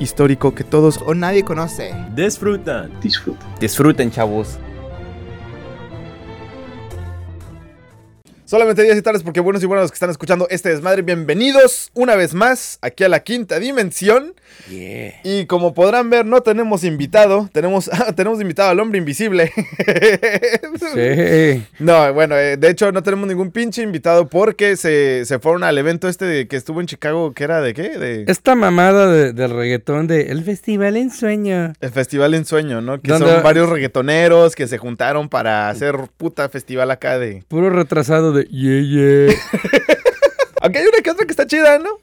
Histórico que todos O nadie conoce. disfrutan. Disfruta. Disfruten, chavos. Solamente días y tardes porque buenos y buenos los que están escuchando este desmadre. Bienvenidos una vez más aquí a la quinta dimensión. Y como podrán ver, no tenemos invitado. Tenemos, tenemos invitado al hombre invisible. Sí. No, bueno, eh, de hecho no tenemos ningún pinche invitado porque se, se fueron al evento este de- que estuvo en Chicago, que era de qué? De Esta mamada de- del reggaetón de El Festival en Sueño. el Festival en Sueño, ¿no? Que ¿Dónde- son varios reggaetoneros que se juntaron para hacer puta festival acá de... Puro retrasado de yeah, yeah. Aunque hay una que otra que está chida, ¿no?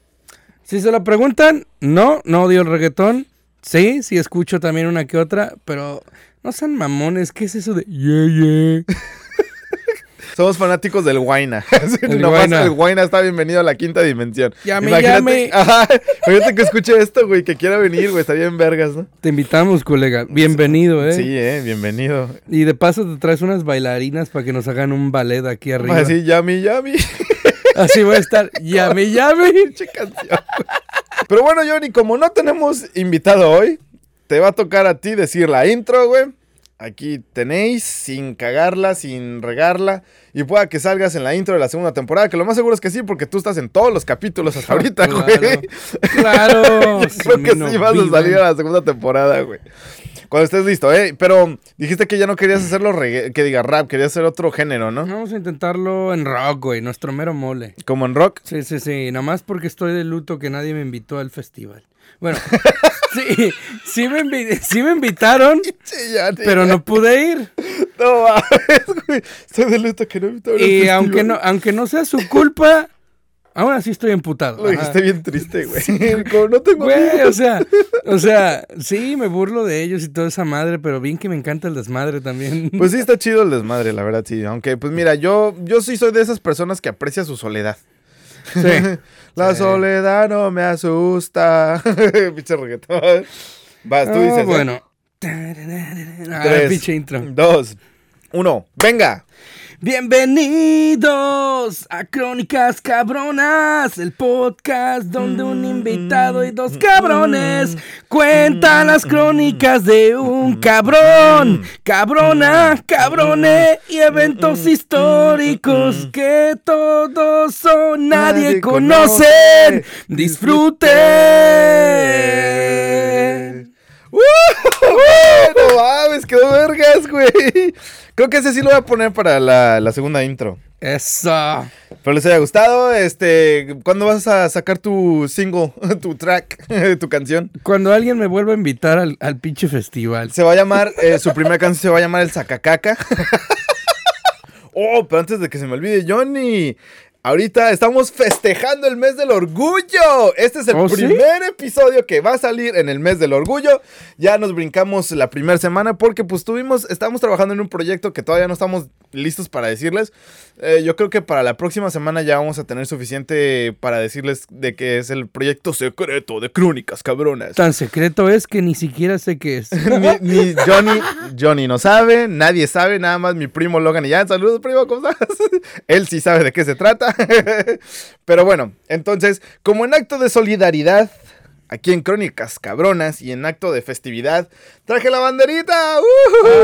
si se lo preguntan, no, no odio el reggaetón. Sí, sí escucho también una que otra, pero no sean mamones. ¿Qué es eso de yeah, yeah? Somos fanáticos del Guayna. El Nomás Guayna. el Guayna está bienvenido a la quinta dimensión. Llame, Imagínate, llame. Ajá, imagínate que escuche esto, güey, que quiera venir, güey, estaría en vergas, ¿no? Te invitamos, colega. Bienvenido, ¿eh? Sí, eh, bienvenido. Y de paso te traes unas bailarinas para que nos hagan un ballet aquí arriba. Así, yami, yami. Así voy a estar. Pinche canción. Pero bueno, Johnny, como no tenemos invitado hoy, te va a tocar a ti decir la intro, güey. Aquí tenéis, sin cagarla, sin regarla. Y pueda que salgas en la intro de la segunda temporada, que lo más seguro es que sí, porque tú estás en todos los capítulos hasta ahorita, Claro. güey. Claro. Yo creo que no sí vas a salir a la segunda temporada, güey. Cuando estés listo, ¿eh? Pero dijiste que ya no querías hacerlo reggae- que diga rap, querías hacer otro género, ¿no? Vamos a intentarlo en rock, güey. Nuestro mero mole. Como en rock. Sí, sí, sí. Nada más porque estoy de luto que nadie me invitó al festival. Bueno, sí, sí me, invi- sí me invitaron, pero no pude ir. No mames, güey. Estoy de luto que no invitaron Y aunque no, aunque no sea su culpa, aún así estoy emputado. Lo dijiste bien triste, güey. Como no tengo Güey, amigos. o sea, o sea, sí, me burlo de ellos y toda esa madre, pero bien que me encanta el desmadre también. Pues sí, está chido el desmadre, la verdad, sí. Aunque, pues mira, yo, yo sí soy de esas personas que aprecia su soledad. Sí. La Sí. soledad no me asusta. Pinche reggaetón. Vas, tú Ah, dices. ¿eh? bueno. Ah, Tres, pinche intro. Dos, uno, venga. Bienvenidos a Crónicas Cabronas, el podcast donde un invitado y dos cabrones cuentan las crónicas de un cabrón, cabrona, cabrone y eventos históricos que todos o nadie conocen. conoce. Disfruten. ¡Uh! no mames, quedó vergas, güey. Creo que ese sí lo voy a poner para la, la segunda intro. Eso. Espero les haya gustado. Este, ¿cuándo vas a sacar tu single, tu track, tu canción? Cuando alguien me vuelva a invitar al, al pinche festival. Se va a llamar, eh, su primera canción se va a llamar El Sacacaca. oh, pero antes de que se me olvide, Johnny. Ahorita estamos festejando el mes del orgullo. Este es el ¿Oh, sí? primer episodio que va a salir en el mes del orgullo. Ya nos brincamos la primera semana porque pues tuvimos, estamos trabajando en un proyecto que todavía no estamos listos para decirles. Eh, yo creo que para la próxima semana ya vamos a tener suficiente para decirles de que es el proyecto secreto de Crónicas Cabronas. Tan secreto es que ni siquiera sé qué es. ni, ni Johnny, Johnny no sabe, nadie sabe, nada más mi primo Logan y ya, saludos primo, ¿cómo estás? Él sí sabe de qué se trata. Pero bueno, entonces, como en acto de solidaridad, aquí en Crónicas Cabronas y en acto de festividad, traje la banderita. Ah,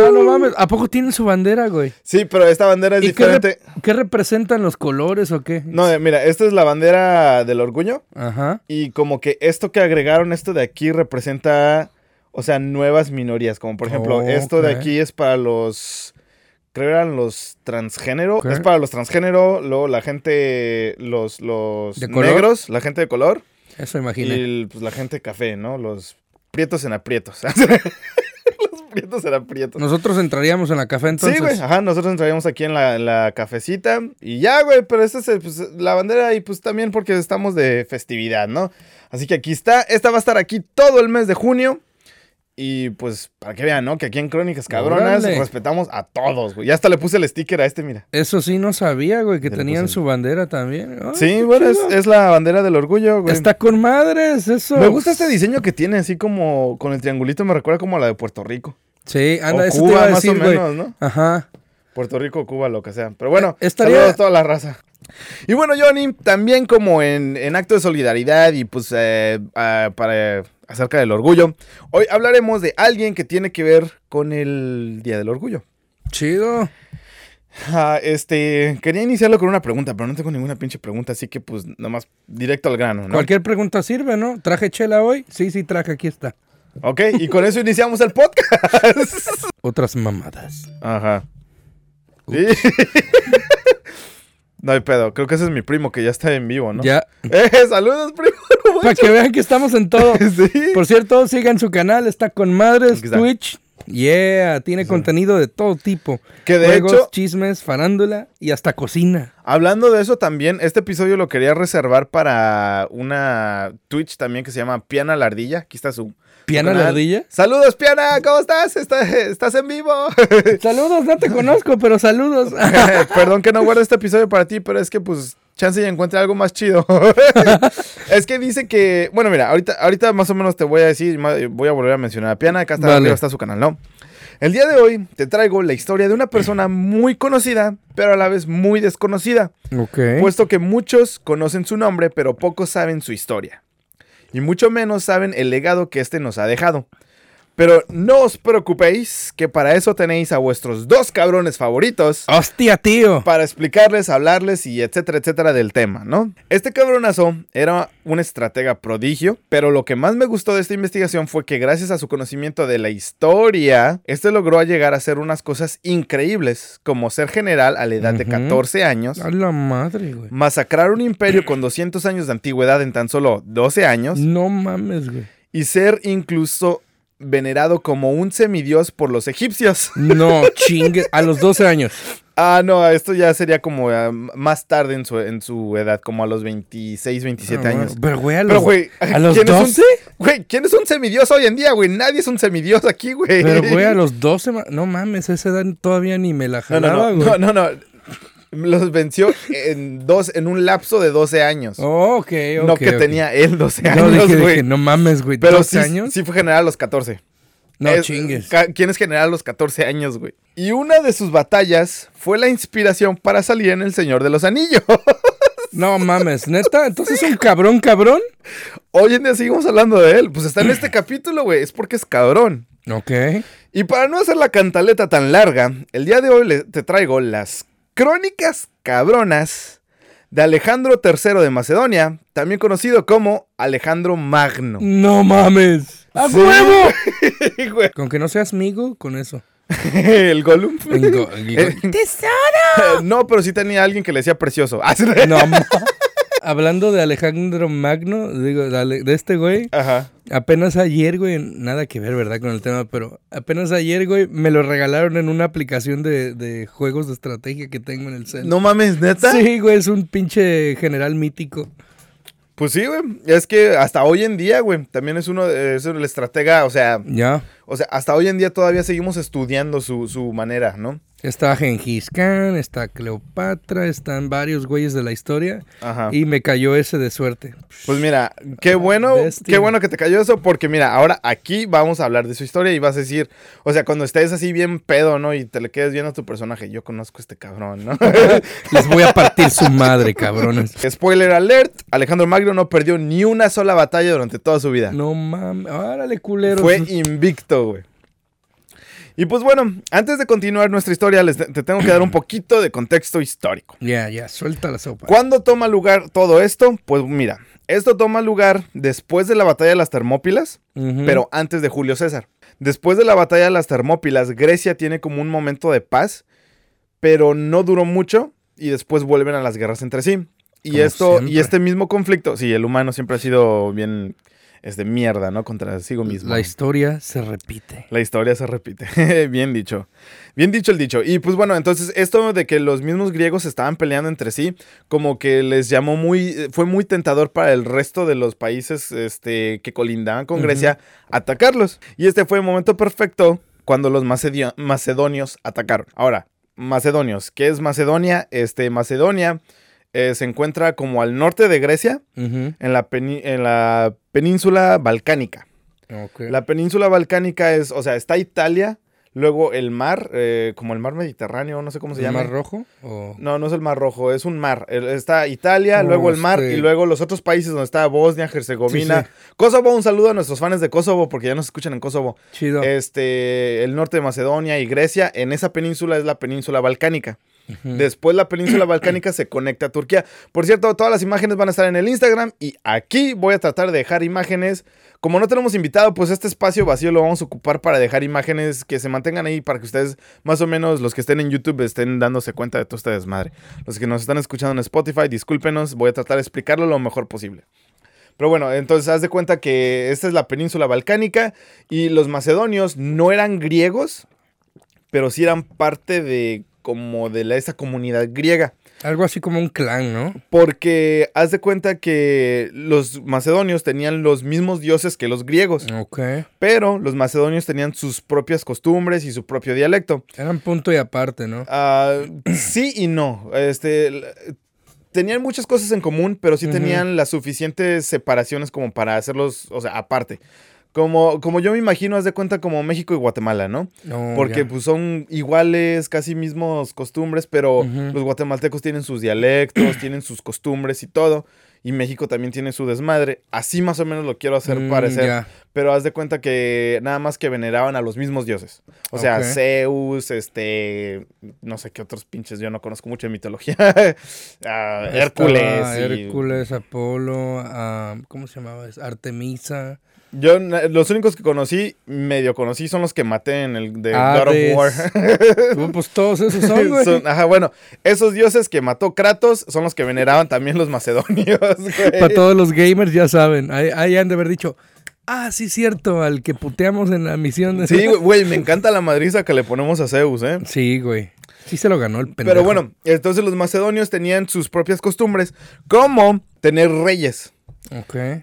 ¡Ujú! no mames. ¿A poco tienen su bandera, güey? Sí, pero esta bandera es ¿Y qué, diferente. qué representan los colores o qué? No, eh, mira, esta es la bandera del orgullo. Ajá. Y como que esto que agregaron, esto de aquí representa, o sea, nuevas minorías. Como por ejemplo, esto de aquí es para los, creo eran los transgénero. Es para los transgénero, luego la gente, los, los negros, la gente de color. Eso Y imaginé. el, pues, la gente café, ¿no? Los prietos en aprietos. los prietos en aprietos. Nosotros entraríamos en la café entonces. Sí, güey. Ajá, nosotros entraríamos aquí en la, en la cafecita. Y ya, güey. Pero esta es pues, la bandera y pues también porque estamos de festividad, ¿no? Así que aquí está. Esta va a estar aquí todo el mes de junio. Y pues, para que vean, ¿no? Que aquí en Crónicas Cabronas Órale. respetamos a todos, güey. Ya hasta le puse el sticker a este, mira. Eso sí no sabía, güey, que tenían su bandera también. Ay, Sí, bueno, es, la bandera del orgullo, güey. Está con madres, eso. Me gusta este diseño que tiene, así como con el triangulito, me recuerda como a la de Puerto Rico. Sí, anda, o eso Cuba, te iba a más o güey. menos, ¿no? Ajá. Puerto Rico Cuba, lo que sea. Pero bueno, Eh, estaría- saludos a toda la raza. Y bueno, Johnny, también como en, en acto de solidaridad y pues eh, ah, para acerca del orgullo, hoy hablaremos de alguien que tiene que ver con el Día del Orgullo. Chido. Ah, este, quería iniciarlo con una pregunta, pero no tengo ninguna pinche pregunta, así que pues nomás directo al grano, ¿no? Cualquier pregunta sirve, ¿no? ¿Traje chela hoy? Sí, sí, traje, aquí está. Ok, y con eso iniciamos el podcast. Otras mamadas. Ajá. Sí. no hay pedo, creo que ese es mi primo que ya está en vivo, ¿no? Ya. Eh, saludos, primo. no Para que vean que estamos en todo. Sí. Por cierto, sigan su canal, está con madres. Twitch. Yeah, tiene contenido de todo tipo. Que de Juegos, hecho- chismes, farándula y hasta cocina. Hablando de eso también, este episodio lo quería reservar para una Twitch también que se llama Piana la Ardilla. Aquí está su. su ¿Piana canal. la ardilla? Saludos, Piana, ¿cómo estás? ¿Está- ¿Estás en vivo? Saludos, no te conozco, pero saludos. Perdón que no guarde este episodio para ti, pero es que pues chance y encuentre algo más chido. es que dice que, bueno, mira, ahorita, ahorita más o menos te voy a decir, voy a volver a mencionar a Piana, acá está, Vale. arriba está su canal, ¿no? El día de hoy te traigo la historia de una persona muy conocida, pero a la vez muy desconocida, ok. puesto que muchos conocen su nombre, pero pocos saben su historia. Y mucho menos saben el legado que este nos ha dejado. Pero no os preocupéis, que para eso tenéis a vuestros dos cabrones favoritos Hostia, tío. para explicarles, hablarles y etcétera, etcétera del tema, ¿no? Este cabronazo era un estratega prodigio, pero lo que más me gustó de esta investigación fue que gracias a su conocimiento de la historia, este logró llegar a hacer unas cosas increíbles, como ser general a la edad de Ujú. 14 años, A la madre, güey. masacrar un imperio con 200 años de antigüedad en tan solo 12 años No mames, güey. y ser incluso venerado como un semidios por los egipcios. No, chingue. A los 12 años. Ah, no, esto ya sería como ah, más tarde en su, en su edad, como a los 26, 27 Ah, años. Pero, güey, a los, Pero, güey, ¿a los ¿quién es un- 12? Güey, ¿quién es un semidios hoy en día, güey? Nadie es un semidios aquí, güey. Pero, güey, a los 12. ma- No mames, a esa edad todavía ni me la No, no, jalaba, no, güey. no, no, no. Los venció en dos, en un lapso de 12 años. Oh, ok, ok. no que tenía él 12 No, años, dije, güey. dije, no mames, güey. Pero 12 sí, años. sí fue general a los 14. no Es- chingues. ¿Quién es general a los 14 años, güey? Y una de sus batallas fue la inspiración para salir en El Señor de los Anillos. No mames, neta. Entonces es un cabrón, cabrón. Hoy en día seguimos hablando de él. Pues está en este capítulo, güey. Es porque es cabrón. Ok. Y para no hacer la cantaleta tan larga, el día de hoy te traigo las crónicas cabronas de Alejandro III de Macedonia, también conocido como Alejandro Magno. No mames. ¡A Sí, huevo! Con que no seas migo, con eso. el Gollum. Go- Eh, go- no, pero sí tenía alguien que le decía precioso. No, Hablando de Alejandro Magno, digo, de este güey, Ajá. Apenas ayer, güey, nada que ver, ¿verdad? Con el tema, pero apenas ayer, güey, me lo regalaron en una aplicación de, de juegos de estrategia que tengo en el cel. No mames, neta. Sí, güey, es un pinche general mítico. Pues sí, güey. Es que hasta hoy en día, güey, también es uno, de- es el estratega, o sea, Ya. O sea, hasta hoy en día todavía seguimos estudiando su, su manera, ¿no? Está Gengis Khan, está Cleopatra, están varios güeyes de la historia. Ajá. Y me cayó ese de suerte. Pues mira, qué bueno, Bestia. qué bueno que te cayó eso, porque mira, ahora aquí vamos a hablar de su historia y vas a decir, o sea, cuando estés así bien pedo, ¿no? Y te le quedes viendo a tu personaje, yo conozco a este cabrón, ¿no? Les voy a partir su madre, cabrones. Spoiler alert, Alejandro Magno no perdió ni una sola batalla durante toda su vida. No mames, órale, culero. Fue invicto, güey. Y pues bueno, antes de continuar nuestra historia, les te tengo que dar un poquito de contexto histórico. Ya, ya, suelta la sopa. ¿Cuándo toma lugar todo esto? Pues mira, esto toma lugar después de la batalla de las Termópilas, pero antes de Julio César. Después de la batalla de las Termópilas, Grecia tiene como un momento de paz, pero no duró mucho y después vuelven a las guerras entre sí. Y Como esto siempre. y este mismo conflicto, sí, el humano siempre ha sido bien es de mierda, ¿no? Contra sigo mismo. La historia se repite. La historia se repite. Bien dicho. Bien dicho el dicho. Y pues bueno, entonces esto de que los mismos griegos estaban peleando entre sí, como que les llamó muy, fue muy tentador para el resto de los países este, que colindaban con Grecia atacarlos. Y este fue el momento perfecto cuando los macedio- macedonios atacaron. Ahora, macedonios, ¿qué es Macedonia? Este, Macedonia eh, se encuentra como al norte de Grecia, en la, en la península balcánica. La península balcánica es, o sea, está Italia, luego el mar, eh, como el mar Mediterráneo, no sé cómo se ¿El llama. mar rojo? O... No, no es el mar rojo, es un mar. El- Está Italia, luego el mar este- y luego los otros países donde está Bosnia, Herzegovina. Sí, Kosovo, un saludo a nuestros fans de Kosovo porque ya nos escuchan en Kosovo. Chido. Este, el norte de Macedonia y Grecia, en esa península es la península balcánica. Después la península balcánica se conecta a Turquía. Por cierto, todas las imágenes van a estar en el Instagram y aquí voy a tratar de dejar imágenes. Como no tenemos invitado, pues este espacio vacío lo vamos a ocupar para dejar imágenes que se mantengan ahí para que ustedes, más o menos los que estén en YouTube, estén dándose cuenta de todo este desmadre. Los que nos están escuchando en Spotify, discúlpenos, voy a tratar de explicarlo lo mejor posible. Pero bueno, entonces haz de cuenta que esta es la península balcánica y los macedonios no eran griegos, pero sí eran parte de como de la, esa comunidad griega. Algo así como un clan, ¿no? Porque haz de cuenta que los macedonios tenían los mismos dioses que los griegos, Ok. pero los macedonios tenían sus propias costumbres y su propio dialecto. Eran punto y aparte, ¿no? Ah, sí y no. Este, tenían muchas cosas en común, pero sí tenían las suficientes separaciones como para hacerlos, o sea, aparte. Como, como yo me imagino, haz de cuenta como México y Guatemala, ¿no? No, Porque ya. pues son iguales, casi mismos costumbres, pero los guatemaltecos tienen sus dialectos, tienen sus costumbres y todo. Y México también tiene su desmadre. Así más o menos lo quiero hacer Mm, parecer. ya. Pero haz de cuenta que nada más que veneraban a los mismos dioses. O sea, Ok. Zeus, este, no sé qué otros pinches, yo no conozco mucho de mitología. Estaba Hércules. y- Hércules, Apolo, ah, ¿cómo se llamaba? Artemisa. Yo los únicos que conocí, medio conocí, son los que maté en el de God Hades. of War. Uh, pues todos esos son, güey. Son- ajá, bueno, esos dioses que mató Kratos son los que veneraban también los macedonios. güey. Para todos los gamers ya saben. Ahí, ahí han de haber dicho, ah, sí, cierto, al que puteamos en la misión de... Sí, güey, güey, me encanta la madriza que le ponemos a Zeus, ¿eh? Sí, güey. Sí se lo ganó el pendejo. Pero bueno, entonces los macedonios tenían sus propias costumbres, como tener reyes.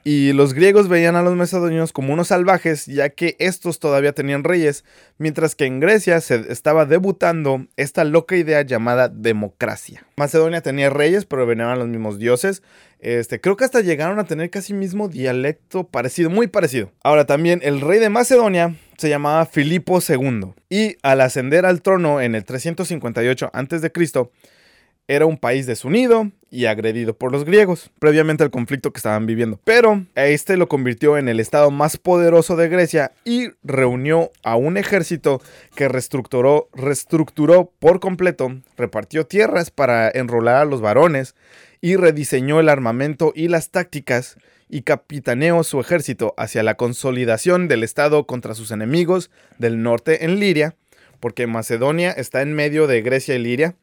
Y los griegos veían a los macedonios como unos salvajes, ya que estos todavía tenían reyes, mientras que en Grecia se estaba debutando esta loca idea llamada democracia. Macedonia tenía reyes, pero venían los mismos dioses. Este, creo que hasta llegaron a tener casi mismo dialecto parecido, muy parecido. Ahora también el rey de Macedonia se llamaba Filipo II y al ascender al trono en el 358 a.C., era un país desunido y agredido por los griegos, previamente al conflicto que estaban viviendo. Pero este lo convirtió en el estado más poderoso de Grecia y reunió a un ejército que reestructuró, reestructuró por completo, repartió tierras para enrolar a los varones y rediseñó el armamento y las tácticas y capitaneó su ejército hacia la consolidación del estado contra sus enemigos del norte en Liria, porque Macedonia está en medio de Grecia y Liria,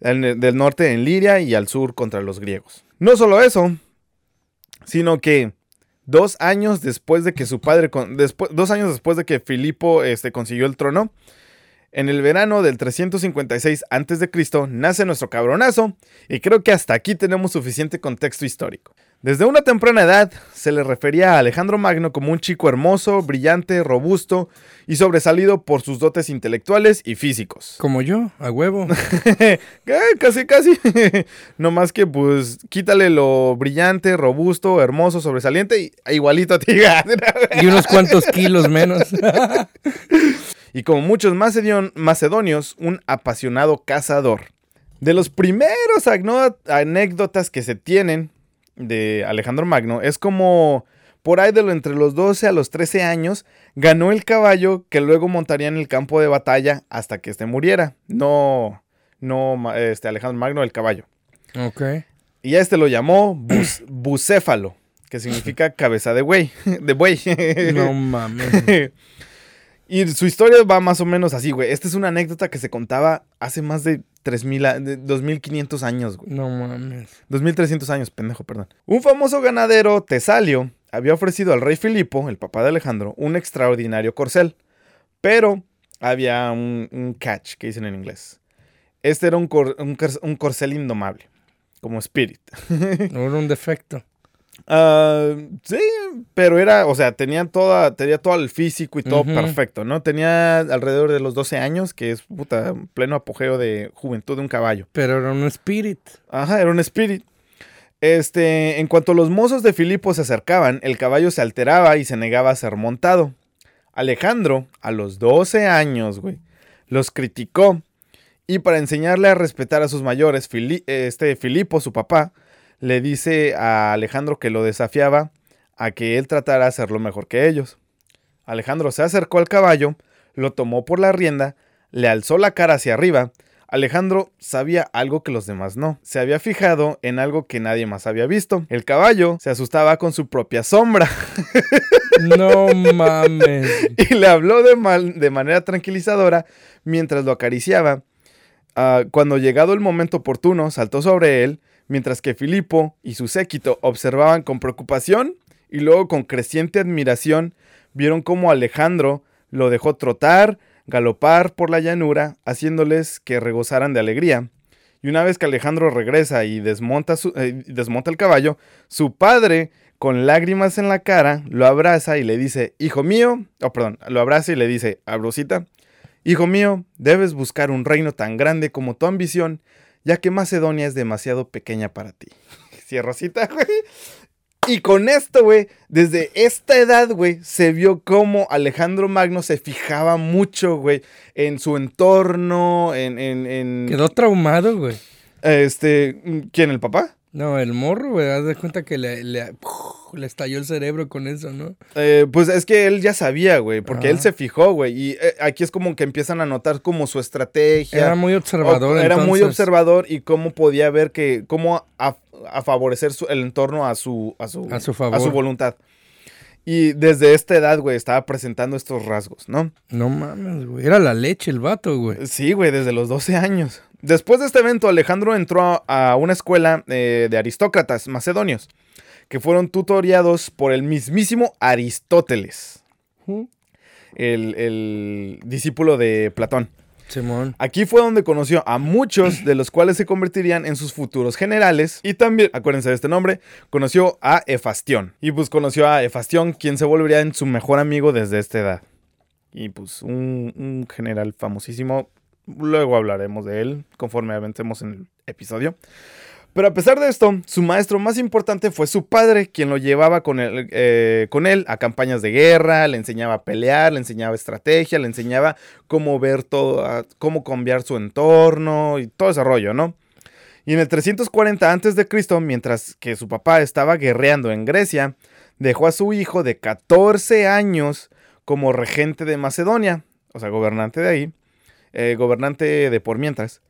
del norte en Liria y al sur contra los griegos. No solo eso, sino que dos años después de que su padre, con- despu- dos años después de que Filipo este, consiguió el trono, en el verano del 356 a.C. nace nuestro cabronazo y creo que hasta aquí tenemos suficiente contexto histórico. Desde una temprana edad se le refería a Alejandro Magno como un chico hermoso, brillante, robusto y sobresalido por sus dotes intelectuales y físicos. Como yo, a huevo. Eh, casi, casi. no más que, pues, quítale lo brillante, robusto, hermoso, sobresaliente y e igualito a ti. y unos cuantos kilos menos. y como muchos macedonios, un apasionado cazador. De los primeros anécdotas que se tienen de Alejandro Magno es como por ahí de lo entre los 12 a los 13 años ganó el caballo que luego montaría en el campo de batalla hasta que este muriera. No, no, este Alejandro Magno el caballo. ok. Y a este lo llamó bus- bucéfalo, que significa cabeza de buey, de buey. No mames. Y su historia va más o menos así, güey. Esta es una anécdota que se contaba hace más de 3000, a- de 2500 años, güey. No mames. 2300 años, pendejo, perdón. Un famoso ganadero, Tesalio, había ofrecido al rey Filipo, el papá de Alejandro, un extraordinario corcel. Pero había un, un catch, que dicen en inglés. Este era un, cor- un cor- un corcel indomable, como Spirit. No era un defecto. Ah, sí, pero era, o sea, tenía toda, tenía todo el físico y todo perfecto, ¿no? Tenía alrededor de los 12 años, que es puta, pleno apogeo de juventud de un caballo. Pero era un spirit. Ajá, era un spirit. Este, en cuanto los mozos de Filipo se acercaban, el caballo se alteraba y se negaba a ser montado. Alejandro, a los 12 años, güey, los criticó y para enseñarle a respetar a sus mayores, Fili- este Filipo, su papá, le dice a Alejandro que lo desafiaba a que él tratara de hacerlo mejor que ellos. Alejandro se acercó al caballo, lo tomó por la rienda, le alzó la cara hacia arriba. Alejandro sabía algo que los demás no. Se había fijado en algo que nadie más había visto. El caballo se asustaba con su propia sombra No mames. y le habló de, mal- de manera tranquilizadora mientras lo acariciaba. Ah, cuando llegado el momento oportuno, saltó sobre él, mientras que Filipo y su séquito observaban con preocupación y luego con creciente admiración vieron cómo Alejandro lo dejó trotar, galopar por la llanura, haciéndoles que regozaran de alegría. Y una vez que Alejandro regresa y desmonta, su- eh, desmonta el caballo, su padre, con lágrimas en la cara, lo abraza y le dice, hijo mío, oh, perdón, lo abraza y le dice, Abrosita, hijo mío, debes buscar un reino tan grande como tu ambición, ya que Macedonia es demasiado pequeña para ti. Cierro cita, güey. Y con esto, güey, desde esta edad, güey, se vio cómo Alejandro Magno se fijaba mucho, güey, en su entorno, en... en, en- Quedó traumado, güey. Este, ¿quién, el papá? No, el morro, güey. Haz de cuenta que le, le, le estalló el cerebro con eso, ¿no? Eh, pues es que él ya sabía, güey, porque él se fijó, güey, y eh, aquí es como que empiezan a notar como su estrategia. Era muy observador. O- Era muy observador y cómo podía ver que, cómo a, a favorecer su- el entorno a su, a su, A su favor. voluntad. Y desde esta edad, güey, estaba presentando estos rasgos, ¿no? No mames, güey. Era la leche el vato, güey. Sí, güey, desde los 12 años. Después de este evento, Alejandro entró a, una escuela eh, de aristócratas macedonios, que fueron tutoriados por el mismísimo Aristóteles, el, el discípulo de Platón. Simón. Aquí fue donde conoció a muchos de los cuales se convertirían en sus futuros generales. Y también, acuérdense de este nombre, conoció a Efastión. Y pues conoció a Efastión, quien se volvería en su mejor amigo desde esta edad. Y pues un, un general famosísimo. Luego hablaremos de él conforme avancemos en el episodio. Pero a pesar de esto, su maestro más importante fue su padre, quien lo llevaba con él, eh, con él a campañas de guerra, le enseñaba a pelear, le enseñaba estrategia, le enseñaba cómo ver todo, cómo cambiar su entorno y todo ese rollo, ¿no? Y en el 340 a.C., mientras que su papá estaba guerreando en Grecia, dejó a su hijo de 14 años como regente de Macedonia, o sea, gobernante de ahí, eh, gobernante de por mientras.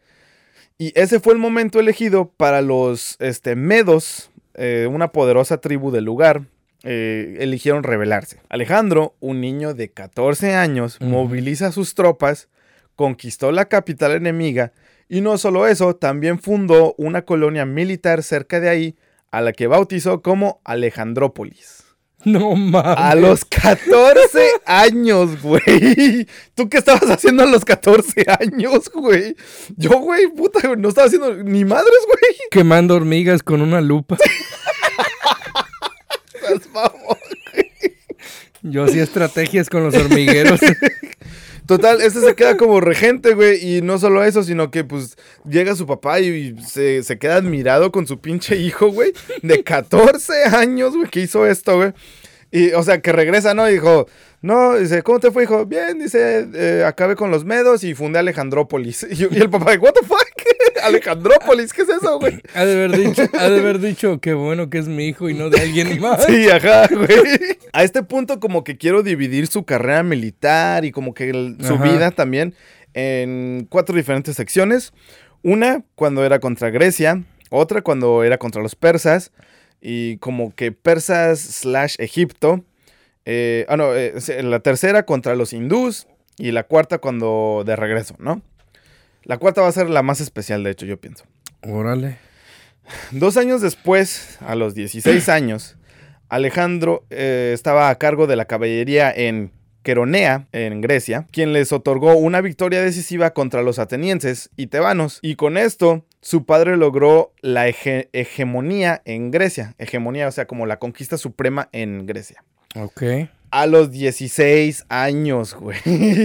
Y ese fue el momento elegido para los este, medos, eh, una poderosa tribu del lugar, eh, eligieron rebelarse. Alejandro, un niño de 14 años, moviliza sus tropas, conquistó la capital enemiga y no solo eso, también fundó una colonia militar cerca de ahí, a la que bautizó como Alejandrópolis. No mames. A los 14 años, güey. ¿Tú qué estabas haciendo a los 14 años, güey? Yo, güey, puta, no estaba haciendo ni madres, güey. Quemando hormigas con una lupa. Yo hacía estrategias con los hormigueros. Total, este se queda como regente, güey. Y no solo eso, sino que pues llega su papá y se, se queda admirado con su pinche hijo, güey. De 14 años, güey, que hizo esto, güey. Y, o sea, que regresa, ¿no? Y dijo, no, dice, ¿cómo te fue, hijo? Bien, dice, eh, acabé con los medos y fundé Alejandrópolis. Y, y el papá, ¿what the fuck? Alejandrópolis, ¿qué es eso, güey? Ha de haber dicho, ha de haber dicho qué bueno que es mi hijo y no de alguien más. Sí, ajá, güey. A este punto como que quiero dividir su carrera militar y como que el- su Ajá. vida también en cuatro diferentes secciones. Una cuando era contra Grecia, otra cuando era contra los persas y como que persas slash Egipto. Eh, ah, no, eh, la tercera contra los hindús y la cuarta cuando de regreso, ¿no? La cuarta va a ser la más especial, de hecho, yo pienso. Órale. Dos años después, a los 16 años, Alejandro eh, estaba a cargo de la caballería en Queronea, en Grecia, quien les otorgó una victoria decisiva contra los atenienses y tebanos, y con esto su padre logró la hege- hegemonía en Grecia, hegemonía, o sea, como la conquista suprema en Grecia. Ok. A los 16 años, güey.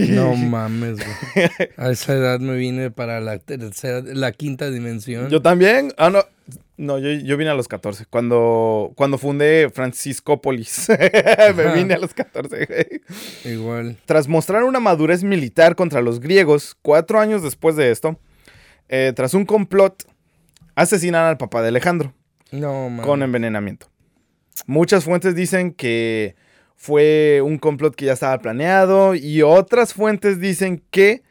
No mames, güey. A esa edad me vine para la tercera, la quinta dimensión. Yo también. Ah, no. No, yo, yo vine a los 14. Cuando, cuando fundé Franciscópolis. Me vine a los 14, güey. Igual. Tras mostrar una madurez militar contra los griegos, cuatro años después de esto, eh, tras un complot, asesinan al papá de Alejandro No mames. con envenenamiento. Muchas fuentes dicen que fue un complot que ya estaba planeado y otras fuentes dicen que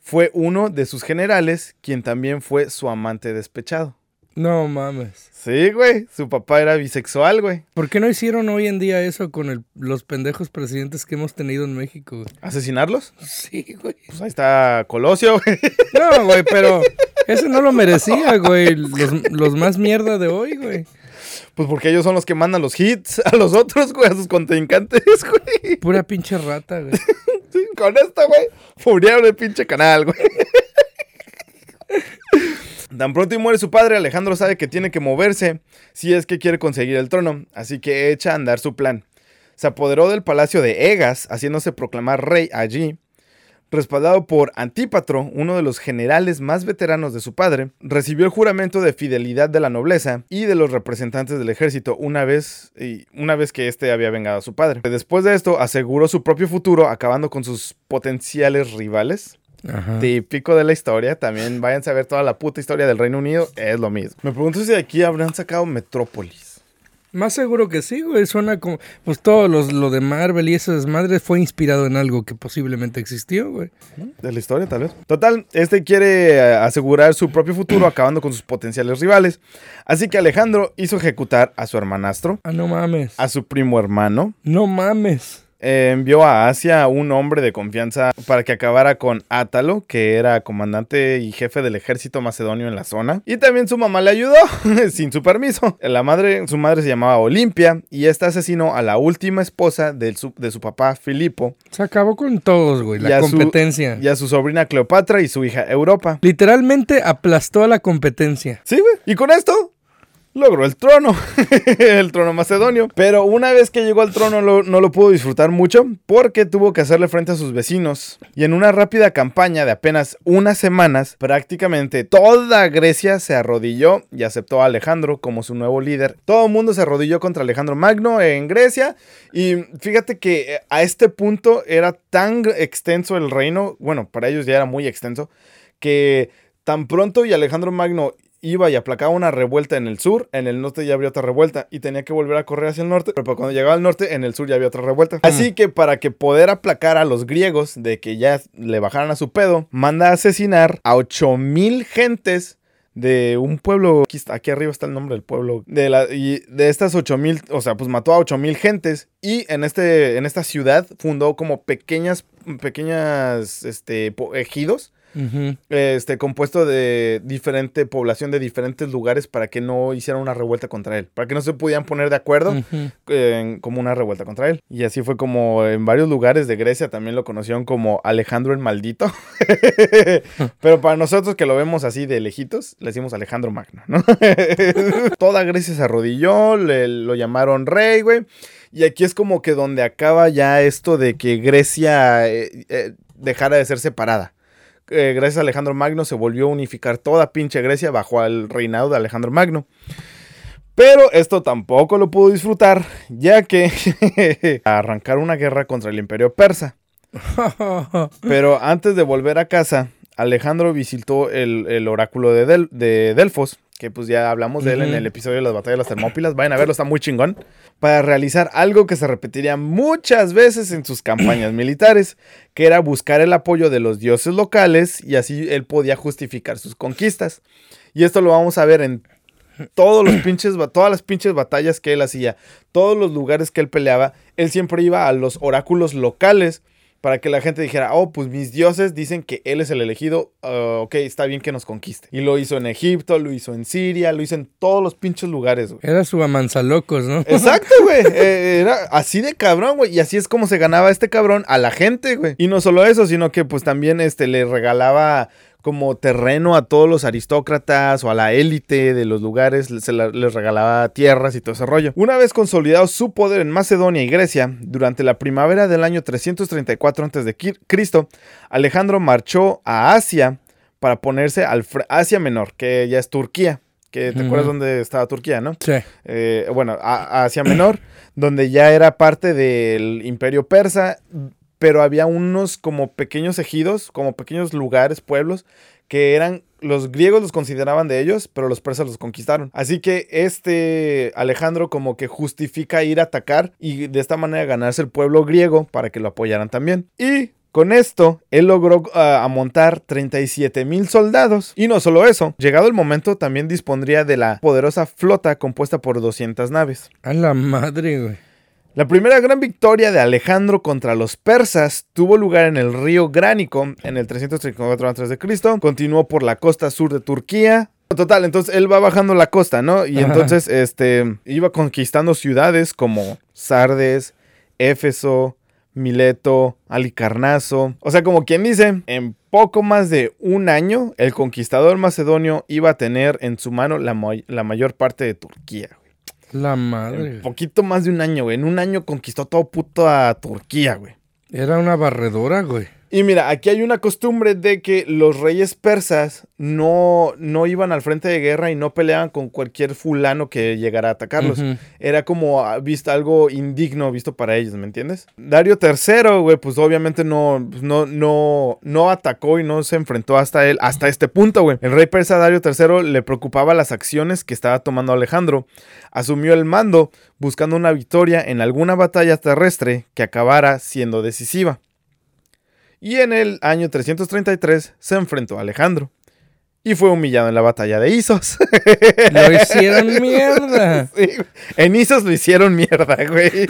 fue uno de sus generales quien también fue su amante despechado. No mames. Sí, güey, su papá era bisexual, güey. ¿Por qué no hicieron hoy en día eso con el- los pendejos presidentes que hemos tenido en México? güey? ¿Asesinarlos? Sí, güey. Pues ahí está Colosio, güey. No, güey, pero ese no lo merecía, güey. Los, los más mierda de hoy, güey. Pues porque ellos son los que mandan los hits a los otros, güey, a sus contrincantes, güey. Pura pinche rata, güey. Sí, con esta, güey, murieron el pinche canal, güey. Tan pronto y muere su padre, Alejandro sabe que tiene que moverse si es que quiere conseguir el trono, así que echa a andar su plan. Se apoderó del palacio de Egas, haciéndose proclamar rey allí. Respaldado por Antípatro, uno de los generales más veteranos de su padre, recibió el juramento de fidelidad de la nobleza y de los representantes del ejército una vez, y una vez que éste había vengado a su padre. Después de esto, aseguró su propio futuro, acabando con sus potenciales rivales. Ajá. Típico de la historia, también váyanse a ver toda la puta historia del Reino Unido, es lo mismo. Me pregunto si de aquí habrán sacado Metrópolis. Más seguro que sí, güey. Suena como. Pues todo los, lo de Marvel y esas desmadres fue inspirado en algo que posiblemente existió, güey. De la historia, tal vez. Total, este quiere eh, asegurar su propio futuro acabando con sus potenciales rivales. Así que Alejandro hizo ejecutar a su hermanastro, Ah, no mames. a su primo hermano. No mames. Eh, envió a Asia un hombre de confianza para que acabara con Átalo, que era comandante y jefe del ejército macedonio en la zona. Y también su mamá le ayudó, sin su permiso. La madre, su madre se llamaba Olimpia y esta asesinó a la última esposa del su- de su papá Filipo Se acabó con todos, güey. Y La su- competencia. y a su sobrina Cleopatra y su hija Europa. Literalmente aplastó a la competencia. Sí, güey. Y con esto logró el trono, el trono macedonio. Pero una vez que llegó al trono no lo pudo disfrutar mucho porque tuvo que hacerle frente a sus vecinos. Y en una rápida campaña de apenas unas semanas, prácticamente toda Grecia se arrodilló y aceptó a Alejandro como su nuevo líder. Todo el mundo se arrodilló contra Alejandro Magno en Grecia. Y fíjate que eh, a este punto era tan extenso el reino, bueno, para ellos ya era muy extenso, que tan pronto y Alejandro Magno iba y aplacaba una revuelta en el sur, en el norte ya había otra revuelta y tenía que volver a correr hacia el norte, pero cuando llegaba al norte, en el sur ya había otra revuelta. Así que para que poder aplacar a los griegos de que ya le bajaran a su pedo, manda a asesinar a 8000 gentes de un pueblo, aquí, está- aquí arriba está el nombre del pueblo, de, la, y de estas 8000, o sea, pues mató a 8000 gentes y en, este, en esta ciudad fundó como pequeñas, pequeñas, este, po- este, compuesto de diferente población de diferentes lugares para que no hicieran una revuelta contra él, para que no se pudieran poner de acuerdo en- como una revuelta contra él. Y así fue como en varios lugares de Grecia también lo conocieron como Alejandro el Maldito. Pero para nosotros que lo vemos así de lejitos, le decimos Alejandro Magno, ¿no? Toda Grecia se arrodilló, le, lo llamaron rey, güey. Y aquí es como que donde acaba ya esto de que Grecia eh, eh, dejara de ser separada eh, gracias a Alejandro Magno se volvió a unificar toda pinche Grecia bajo el reinado de Alejandro Magno. Pero esto tampoco lo pudo disfrutar, ya que arrancar una guerra contra el imperio persa. Pero antes de volver a casa, Alejandro visitó el, el oráculo de, Del- de Delfos, que pues ya hablamos de él en el episodio de las batallas de las Termópilas. Vayan a verlo, está muy chingón. Para realizar algo que se repetiría muchas veces en sus campañas militares, que era buscar el apoyo de los dioses locales y así él podía justificar sus conquistas. Y esto lo vamos a ver en todos los pinches, todas las pinches batallas que él hacía, todos los lugares que él peleaba, él siempre iba a los oráculos locales para que la gente dijera, oh, pues mis dioses dicen que él es el elegido, ah, ok, está bien que nos conquiste. Y lo hizo en Egipto, lo hizo en Siria, lo hizo en todos los pinches lugares, güey. Era su amanzalocos, ¿no? Exacto, güey. Eh, era así de cabrón, güey. Y así es como se ganaba este cabrón a la gente, güey. Y no solo eso, sino que pues también este, le regalaba como terreno a todos los aristócratas o a la élite de los lugares, se la- les regalaba tierras y todo ese rollo. Una vez consolidado su poder en Macedonia y Grecia, durante la primavera del año 334 a.C., Alejandro marchó a Asia para ponerse al Asia Menor, que ya es Turquía. Que te acuerdas dónde estaba Turquía, ¿no? Sí. eh, bueno, a Asia Menor, donde ya era parte del imperio persa, pero había unos como pequeños ejidos, como pequeños lugares, pueblos, que eran, los griegos los consideraban de ellos, pero los persas los conquistaron. Así que este Alejandro como que justifica ir a atacar y de esta manera ganarse el pueblo griego para que lo apoyaran también. Y con esto, él logró ah, amontar 37 mil soldados. Y no solo eso, llegado el momento, también dispondría de la poderosa flota compuesta por 200 naves. A la madre, güey. La primera gran victoria de Alejandro contra los persas tuvo lugar en el río Gránico en el 334 a.C. Continuó por la costa sur de Turquía. Total, entonces él va bajando la costa, ¿no? Y Ajá. entonces este iba conquistando ciudades como Sardes, Éfeso, Mileto, Alicarnaso. O sea, como quien dice, en poco más de un año, el conquistador macedonio iba a tener en su mano la mayor parte de Turquía. La madre. En poquito más de un año, güey. En un año conquistó todo puto a Turquía, güey. Era una barredora, güey. Y mira, aquí hay una costumbre de que los reyes persas no, no iban al frente de guerra y no peleaban con cualquier fulano que llegara a atacarlos. Era como ah, visto algo indigno visto para ellos, ¿me entiendes? Dario III, güey, pues obviamente no, pues, no, no, no atacó y no se enfrentó hasta él, hasta este punto, güey. El rey persa Dario III le preocupaba las acciones que estaba tomando Alejandro. Asumió el mando buscando una victoria en alguna batalla terrestre que acabara siendo decisiva. Y en el año 333 se enfrentó a Alejandro. Y fue humillado en la batalla de Isos. Lo hicieron mierda. Sí, en Isos lo hicieron mierda, güey.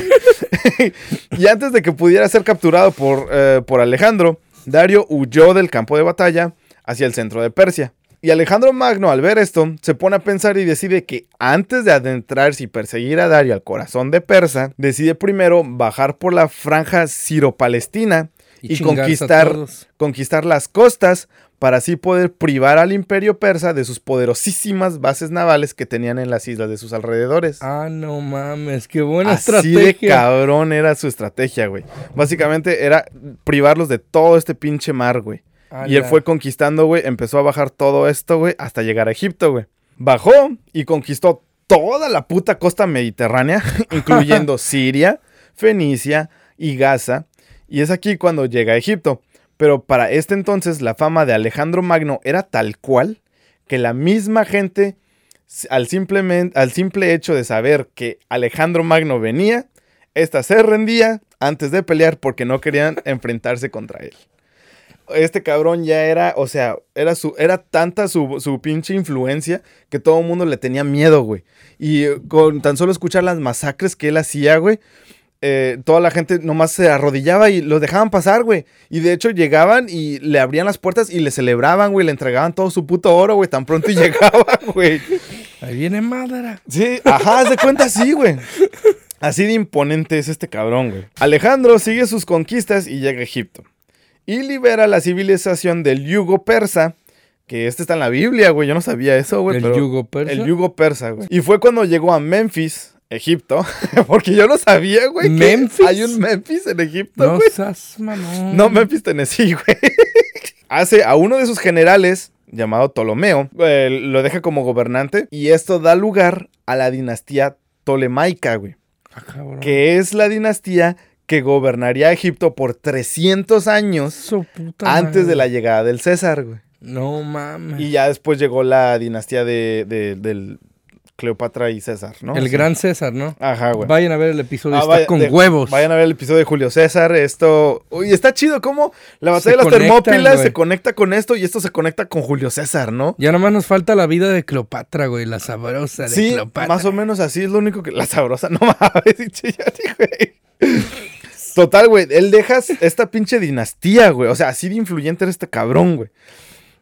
y antes de que pudiera ser capturado por, eh, por Alejandro, Dario huyó del campo de batalla hacia el centro de Persia. Y Alejandro Magno, al ver esto, se pone a pensar y decide que antes de adentrarse y perseguir a Dario al corazón de Persa, decide primero bajar por la franja siro-palestina y, conquistar, conquistar las costas para así poder privar al imperio persa de sus poderosísimas bases navales que tenían en las islas de sus alrededores. Ah, no mames, qué buena Así de estrategia. cabrón era su estrategia, güey. Básicamente era privarlos de todo este pinche mar, güey. Y él fue conquistando, güey, empezó a bajar todo esto, güey, hasta llegar a Egipto, güey. Bajó y conquistó toda la puta costa mediterránea, incluyendo Siria, Fenicia y Gaza. Y es aquí cuando llega a Egipto. Pero para este entonces la fama de Alejandro Magno era tal cual que la misma gente, al, simplemente, al simple hecho de saber que Alejandro Magno venía, esta se rendía antes de pelear porque no querían enfrentarse contra él. Este cabrón ya era, o sea, era, su, era tanta su, su pinche influencia que todo el mundo le tenía miedo, güey. Y eh, con tan solo escuchar las masacres que él hacía, güey, eh, toda la gente nomás se arrodillaba y los dejaban pasar, güey. Y de hecho llegaban y le abrían las puertas y le celebraban, güey, le entregaban todo su puto oro, güey, tan pronto y llegaba, güey. Ahí viene Madara. Sí, ajá, haz de cuenta así, güey. Así de imponente es este cabrón, güey. Alejandro sigue sus conquistas y llega a Egipto. Y libera la civilización del yugo persa. Que este está en la Biblia, güey. Yo no sabía eso, güey. ¿El pero- yugo persa? El yugo persa, güey. Y fue cuando llegó a Memphis, Egipto. Porque yo no sabía, güey. que ¿Memphis? Hay un Memphis en Egipto, No güey. seas mamón. No, Memphis, Tennessee, güey. Hace a uno de sus generales, llamado Ptolomeo, eh, lo deja como gobernante. Y esto da lugar a la dinastía Ptolemaica, güey. Ah, cabrón. Que es la dinastía que gobernaría Egipto por 300 años antes de la llegada del César, güey. No mames. Y ya después llegó la dinastía de, de- del Cleopatra y César, ¿no? el gran César, ¿no? Ajá, güey. Vayan a ver el episodio, Ah, está vaya- con de- huevos. Vayan a ver el episodio de Julio César. Esto. Uy, está chido cómo la batalla Se de las conectan, Termópilas güey. se conecta con esto y esto se conecta con Julio César, ¿no? Ya nomás nos falta la vida de Cleopatra, güey, la sabrosa de Sí, Cleopatra. más o menos así es lo único que. La sabrosa, no mames, güey. Total, güey, él deja esta pinche dinastía, güey. O sea, así de influyente era este cabrón, güey.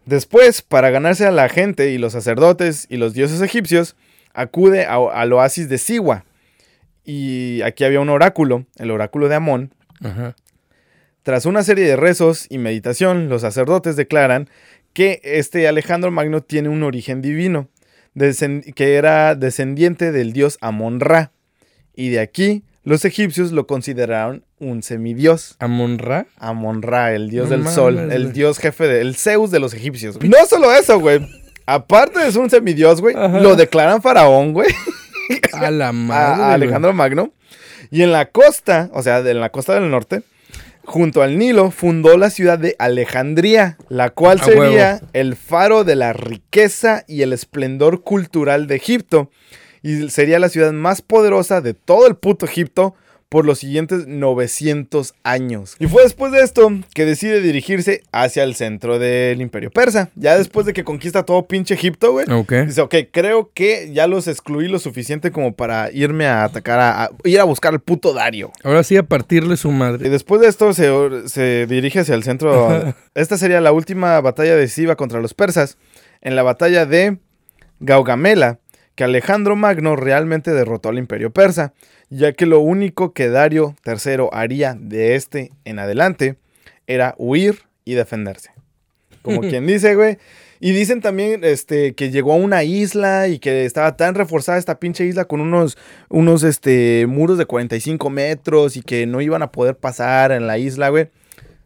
Después, para ganarse a la gente y los sacerdotes y los dioses egipcios, acude a- al oasis de Siwa. Y aquí había un oráculo, el oráculo de Amón. Ajá. Tras una serie de rezos y meditación, los sacerdotes declaran que este Alejandro Magno tiene un origen divino, que era descendiente del dios Amon-Ra. Y de aquí, los egipcios lo consideraron un semidios. ¿Amon-Ra? Amon-Ra, el dios No del mames, sol, el dios jefe, de, el Zeus de los egipcios. güey. No solo eso, güey. Aparte de ser un semidios, güey, Ajá. lo declaran faraón, güey, A la madre. a. Alejandro Magno. Y en la costa, o sea, en la costa del norte, junto al Nilo, fundó la ciudad de Alejandría, la cual sería el faro de la riqueza y el esplendor cultural de Egipto. Y sería la ciudad más poderosa de todo el puto Egipto por los siguientes 900 años. Y fue después de esto que decide dirigirse hacia el centro del imperio persa. Ya después de que conquista todo pinche Egipto, güey. Ok. Dice, ok, creo que ya los excluí lo suficiente como para irme a atacar, a, a- ir a buscar al puto Dario. Ahora sí a partirle su Y madre. después de esto se, se dirige hacia el centro. Esta sería la última batalla decisiva contra los persas. En la batalla de Gaugamela, que Alejandro Magno realmente derrotó al imperio persa, ya que lo único que Dario III haría de este en adelante era huir y defenderse. Como quien dice, güey. Y dicen también este, que llegó a una isla y que estaba tan reforzada esta pinche isla con unos, unos este, muros de 45 metros y que no iban a poder pasar en la isla, güey.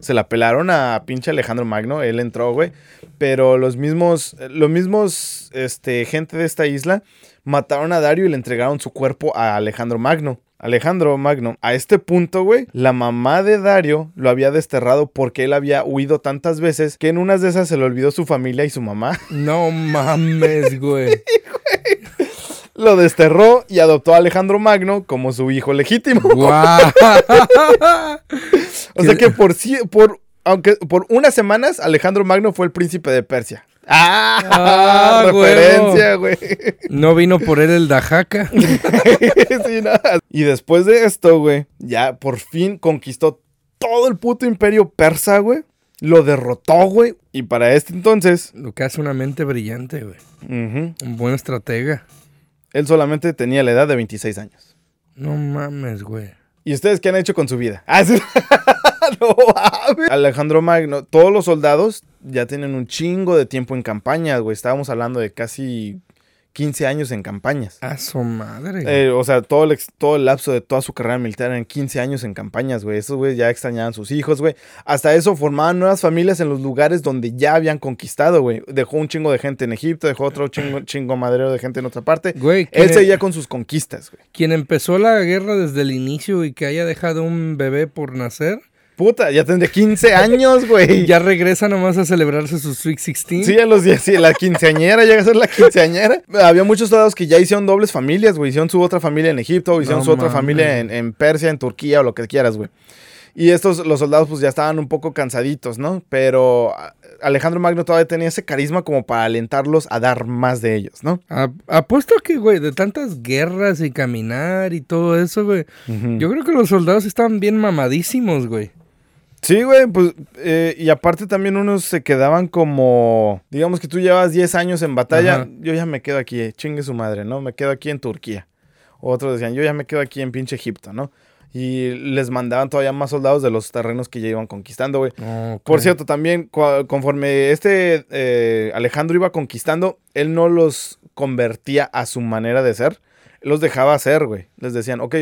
Se la pelaron a pinche Alejandro Magno, él entró, güey. Pero los mismos, los mismos, este, gente de esta isla mataron a Dario y le entregaron su cuerpo a Alejandro Magno. Alejandro Magno, a este punto, güey, la mamá de Dario lo había desterrado porque él había huido tantas veces que en unas de esas se le olvidó su familia y su mamá. No mames, güey. Lo desterró y adoptó a Alejandro Magno como su hijo legítimo. O sea que por sí, por, aunque por unas semanas, Alejandro Magno fue el príncipe de Persia. ¡Ah! Ah, referencia, güey. No vino por él el. Sí, no. Y después de esto, güey, ya por fin conquistó todo el puto imperio persa, güey. Lo derrotó, güey. Y para este entonces, Lo que hace una mente brillante, güey. Un buen estratega. Él solamente tenía la edad de 26 años. No mames, güey. ¿Y ustedes qué han hecho con su vida? Ah, sí. No mames. Alejandro Magno, todos los soldados ya tienen un chingo de tiempo en campañas, güey. Estábamos hablando de casi 15 años en campañas. A su madre. Eh, o sea, todo el, todo el lapso de toda su carrera militar eran 15 años en campañas, güey. Esos güey ya extrañaban sus hijos, güey. Hasta eso formaban nuevas familias en los lugares donde ya habían conquistado, güey. Dejó un chingo de gente en Egipto, dejó otro chingo, chingo madrero de gente en otra parte. Güey, Él seguía con sus conquistas, güey. quien empezó la guerra desde el inicio y que haya dejado un bebé por nacer, Puta, ya tendría 15 años, güey. ya regresa nomás a celebrarse su Sweet 16. Sí, a los 10, sí, la quinceañera, llega a ser la quinceañera. Había muchos soldados que ya hicieron dobles familias, güey. Hicieron su otra familia en Egipto, hicieron No su otra familia en, en Persia, en Turquía o lo que quieras, güey. Y estos, los soldados, pues ya estaban un poco cansaditos, ¿no? Pero a- Alejandro Magno todavía tenía ese carisma como para alentarlos a dar más de ellos, ¿no? A- apuesto que, güey, de tantas guerras y caminar y todo eso, güey. Yo creo que los soldados estaban bien mamadísimos, güey. Sí, güey, pues, eh, y aparte también unos se quedaban como, digamos que tú llevas 10 años en batalla, Ajá. yo ya me quedo aquí, eh, chingue su madre, ¿no? Me quedo aquí en Turquía. Otros decían, yo ya me quedo aquí en pinche Egipto, ¿no? Y les mandaban todavía más soldados de los terrenos que ya iban conquistando, güey. Por cierto, también conforme este eh, Alejandro iba conquistando, él no los convertía a su manera de ser, los dejaba hacer, güey. Les decían, ok,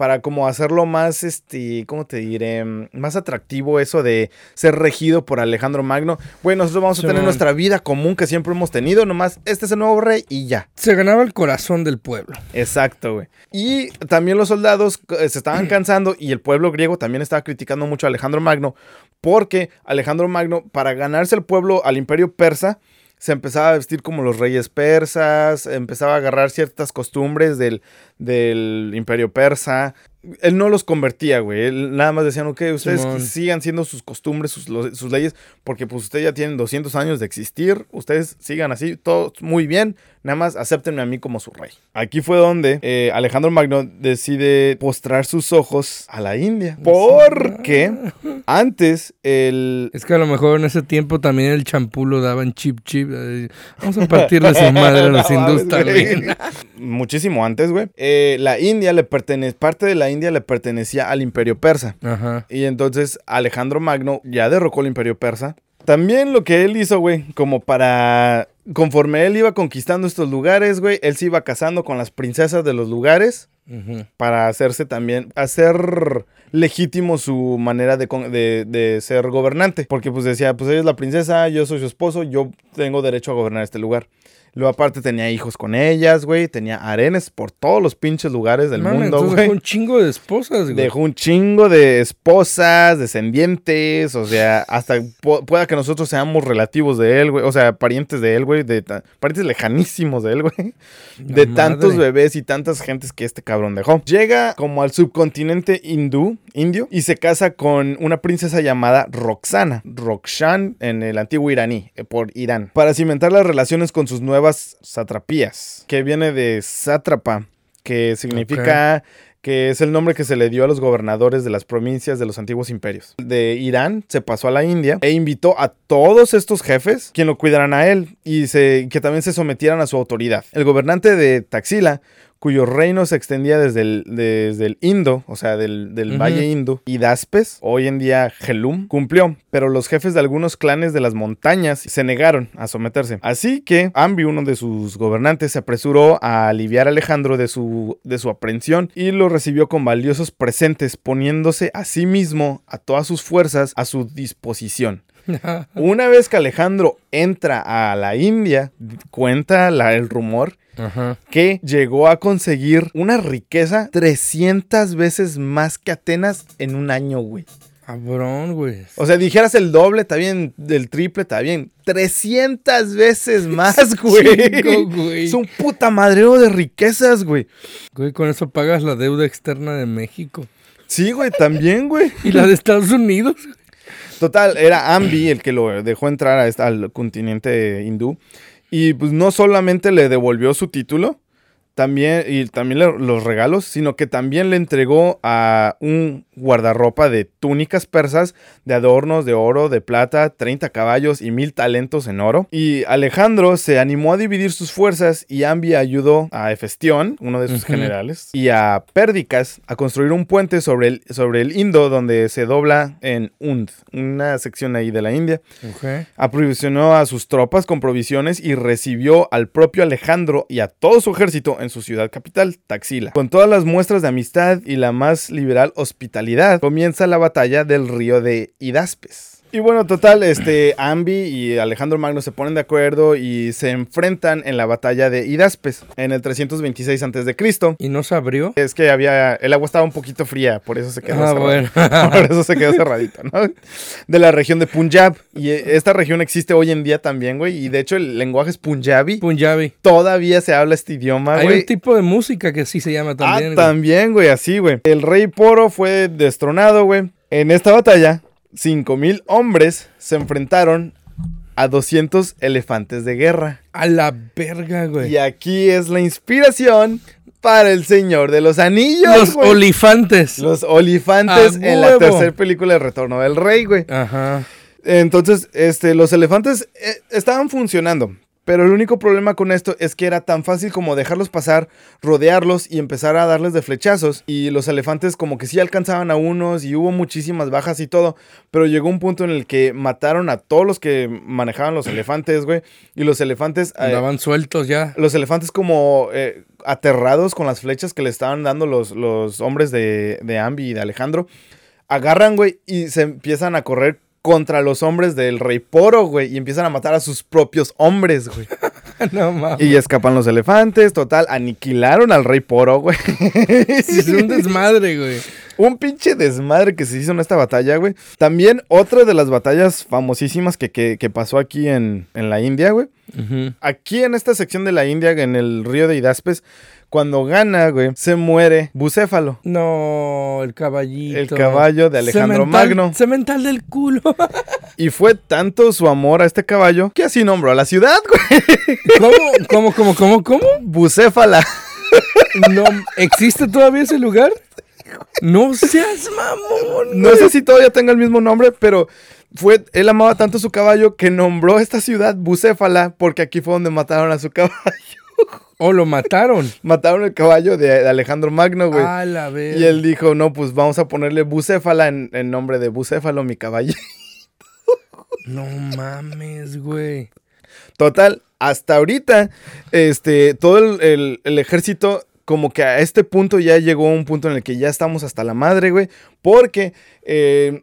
para como hacerlo más, este, ¿cómo te diré? Mm, Más atractivo eso de ser regido por Alejandro Magno. Güey, nosotros vamos a tener nuestra vida común que siempre hemos tenido, nomás este es el nuevo rey y ya. Se ganaba el corazón del pueblo. Exacto, güey. Y también los soldados eh, se estaban cansando y el pueblo griego también estaba criticando mucho a Alejandro Magno porque Alejandro Magno, para ganarse el pueblo al imperio persa, se empezaba a vestir como los reyes persas, empezaba a agarrar ciertas costumbres del, del imperio persa. él no los convertía, güey. Él nada más decían, ok, ustedes Simón. sigan siendo sus costumbres, sus, sus leyes, porque pues ustedes ya tienen 200 años de existir, ustedes sigan así, todo muy bien, nada más acéptenme a mí como su rey. Aquí fue donde eh, Alejandro Magno decide postrar sus ojos a la India, porque antes el... Es que a lo mejor en ese tiempo también el champú lo daban chip chip. Vamos a partirle su madre a los güey. también. Muchísimo antes, güey. Eh, la India le pertenece, parte de la India le pertenecía al imperio persa. Ajá. Y entonces Alejandro Magno ya derrocó el imperio persa. También lo que él hizo, güey, como para... Conforme él iba conquistando estos lugares, güey, él se iba casando con las princesas de los lugares para hacerse también, hacer legítimo su manera de, de- de ser gobernante. Porque pues decía, pues ella es la princesa, yo soy su esposo, yo tengo derecho a gobernar este lugar. Luego aparte tenía hijos con ellas, güey, tenía arenes por todos los pinches lugares del mundo, güey. fue un chingo de esposas, güey. Dejó un chingo de esposas, descendientes, o sea, hasta pu- pueda que nosotros seamos relativos de él, güey, o sea, parientes de él, güey, de parientes lejanísimos de él, güey, de tantos bebés y tantas gentes que este cabrón dejó. Llega como al subcontinente hindú, indio, y se casa con una princesa llamada Roxana, Roxan en el antiguo iraní, eh, por Irán, para cimentar las relaciones con sus nuevas satrapías, que viene de sátrapa, que significa que es el nombre que se le dio a los gobernadores de las provincias de los antiguos imperios. De Irán se pasó a la India e invitó a todos estos jefes quien lo cuidaran a él y se- que también se sometieran a su autoridad. El gobernante de Taxila cuyo reino se extendía desde el, desde el Indo, o sea, del, del. Valle Indo, y Daspes, hoy en día Gelum, cumplió, pero los jefes de algunos clanes de las montañas se negaron a someterse. Así que Ambi, uno de sus gobernantes, se apresuró a aliviar a Alejandro de su, de su aprehensión y lo recibió con valiosos presentes, poniéndose a sí mismo, a todas sus fuerzas, a su disposición. Una vez que Alejandro entra a la India, cuenta la- el rumor Ajá. que llegó a conseguir una riqueza 300 veces más que Atenas en un año, güey. Cabrón, güey. O sea, dijeras el doble, está bien, del triple, está bien. 300 veces más, güey. Chingo, güey. Es un puta madreo de riquezas, güey. Güey, con eso pagas la deuda externa de México. Sí, güey, también, güey. Y la de Estados Unidos. Total, era Ambi el que lo dejó entrar a esta- al continente hindú. Y pues no solamente le devolvió su título, también, y también le- los regalos, sino que también le entregó a un guardarropa de túnicas persas, de adornos de oro, de plata, 30 caballos y mil talentos en oro. Y Alejandro se animó a dividir sus fuerzas y Ambi ayudó a Hefestión, uno de sus generales, y a Pérdicas a construir un puente sobre el, sobre el Indo donde se dobla en Und, una sección ahí de la India. Aprovisionó a sus tropas con provisiones y recibió al propio Alejandro y a todo su ejército en su ciudad capital, Taxila. Con todas las muestras de amistad y la más liberal hospitalidad, comienza la batalla del río de Hidaspes. Y bueno, total, este Ambi y Alejandro Magno se ponen de acuerdo y se enfrentan en la batalla de Hidaspes en el 326 a.C. ¿Y no se abrió? Es que había el agua estaba un poquito fría, por eso se quedó Ah, cerrado. bueno. Por eso se quedó cerradito, ¿no? De la región de Punjab. Y eh, esta región existe hoy en día también, güey. Y de hecho el lenguaje es Punjabi. Punjabi. Todavía se habla este idioma, Hay güey. un tipo de música que sí se llama también. ah, güey. también, güey, así, güey. El rey Poro fue destronado, güey. En esta batalla, 5000 hombres se enfrentaron a 200 elefantes de guerra. A la verga, güey. Y aquí es la inspiración para el Señor de los Anillos, Los güey. olifantes. Los olifantes ¡A en la tercera película de Retorno del Rey, güey. Ajá. Entonces, este, los elefantes eh, estaban funcionando. Pero el único problema con esto es que era tan fácil como dejarlos pasar, rodearlos y empezar a darles de flechazos. Y los elefantes como que sí alcanzaban a unos y hubo muchísimas bajas y todo. Pero llegó un punto en el que mataron a todos los que manejaban los elefantes, güey. Y los elefantes... eh, Andaban sueltos ya. los elefantes como eh, aterrados con las flechas que le estaban dando los, los hombres de, de Ambi y de Alejandro. Agarran, güey, y se empiezan a correr contra los hombres del rey Poro, güey. Y empiezan a matar a sus propios hombres, güey. no mames. Y escapan los elefantes, total. Aniquilaron al rey Poro, güey. Es un desmadre, güey. Un pinche desmadre que se hizo en esta batalla, güey. También otra de las batallas famosísimas que, que- que pasó aquí en, en la India, güey. Aquí en esta sección de la India, en el río de Hidaspes, cuando gana, güey, se muere Bucéfalo. No, el caballito. El caballo de Alejandro Cemental- Magno. Cemental del culo. Y fue tanto su amor a este caballo que así nombró a la ciudad, güey. ¿Cómo? ¿Cómo, cómo, cómo, cómo? Bucéfala. No, ¿Existe todavía ese lugar? No seas mamón. No sé si todavía tenga el mismo nombre, pero fue, él amaba tanto su caballo que nombró esta ciudad Bucéfala porque aquí fue donde mataron a su caballo. O lo mataron. Mataron el caballo de, de Alejandro Magno, güey. A la vez. y él dijo, no, pues vamos a ponerle Bucéfala en, en nombre de Bucéfalo, mi caballo. No mames, güey. Total, hasta ahorita, este, todo el, el- el ejército, como que a este punto ya llegó a un punto en el que ya estamos hasta la madre, güey, porque eh,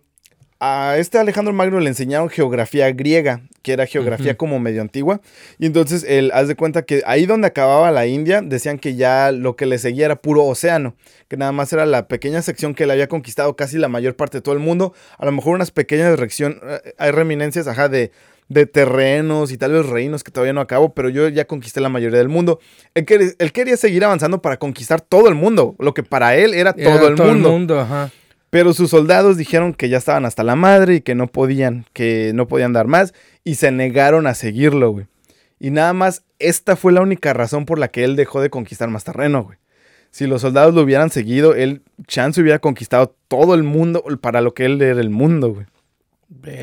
a este Alejandro Magno le enseñaron geografía griega, que era geografía como medio antigua, y entonces él, haz de cuenta que ahí donde acababa la India, decían que ya lo que le seguía era puro océano, que nada más era la pequeña sección que le había conquistado casi la mayor parte de todo el mundo, a lo mejor unas pequeñas dirección, eh, hay reminencias, ajá, de de terrenos y tal vez reinos que todavía no acabo, pero yo ya conquisté la mayoría del mundo. Él, quer- él quería seguir avanzando para conquistar todo el mundo, lo que para él era Era todo el mundo. ajá. Pero sus soldados dijeron que ya estaban hasta la madre y que no podían, que no podían dar más y se negaron a seguirlo, güey. Y nada más, esta fue la única razón por la que él dejó de conquistar más terreno, güey. Si los soldados lo hubieran seguido, él, chance hubiera conquistado todo el mundo para lo que él era el mundo, güey.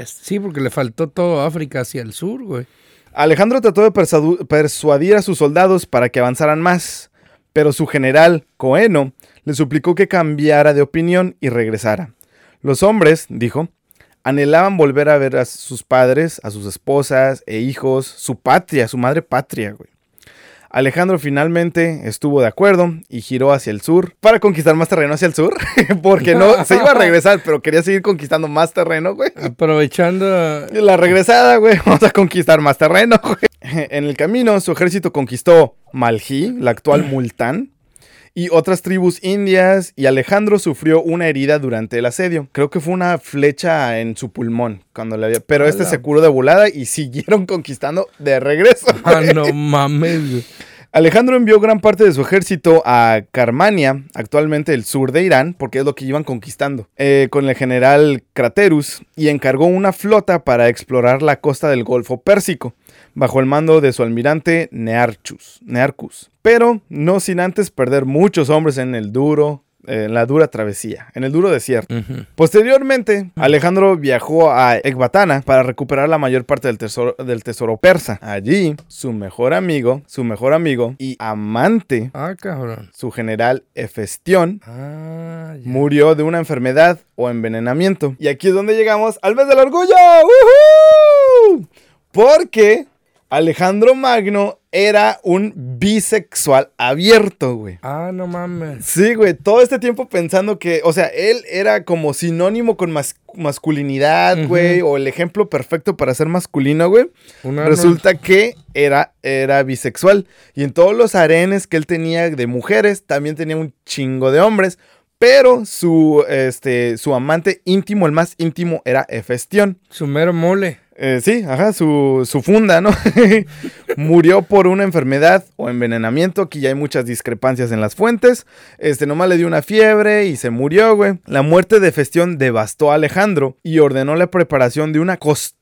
Sí, porque le faltó todo África hacia el sur, güey. Alejandro trató de persuadir a sus soldados para que avanzaran más, pero su general, Coeno, le suplicó que cambiara de opinión y regresara. Los hombres, dijo, anhelaban volver a ver a sus padres, a sus esposas e hijos, su patria, su madre patria, güey. Alejandro finalmente estuvo de acuerdo y giró hacia el sur para conquistar más terreno hacia el sur, porque no se iba a regresar, pero quería seguir conquistando más terreno, güey. Aprovechando. La regresada, güey. Vamos a conquistar más terreno, güey. En el camino, su ejército conquistó Maljí, la actual Multán, y otras tribus indias, y Alejandro sufrió una herida durante el asedio. Creo que fue una flecha en su pulmón cuando le había... Pero este se curó de volada y siguieron conquistando de regreso. Ah, no mames. Alejandro envió gran parte de su ejército a Carmania, actualmente el sur de Irán, porque es lo que iban conquistando, eh, con el general Craterus, y encargó una flota para explorar la costa del Golfo Pérsico, bajo el mando de su almirante Nearchus, Nearchus. Pero no sin antes perder muchos hombres en el duro, eh, en la dura travesía, en el duro desierto. Posteriormente, Alejandro viajó a Ecbatana para recuperar la mayor parte del tesoro, del tesoro persa. Allí, su mejor amigo, su mejor amigo y amante, Ah, cabrón. su general Hefestión, Ah, murió de una enfermedad o envenenamiento. Y aquí es donde llegamos al mes del orgullo. ¡Woohoo! Porque Alejandro Magno era un bisexual abierto, güey. Ah, no mames. Sí, güey, todo este tiempo pensando que, o sea, él era como sinónimo con mas- masculinidad, güey, o el ejemplo perfecto para ser masculino, güey. Resulta que era, era bisexual. Y en todos los arenes que él tenía de mujeres, también tenía un chingo de hombres. Pero su, este, su amante íntimo, el más íntimo, era Hefestión. Su mero mole. Eh, sí, ajá, su, su funda, ¿no? Murió por una enfermedad o envenenamiento. Aquí ya hay muchas discrepancias en las fuentes. Este, nomás le dio una fiebre y se murió, güey. La muerte de Festión devastó a Alejandro y ordenó la preparación de una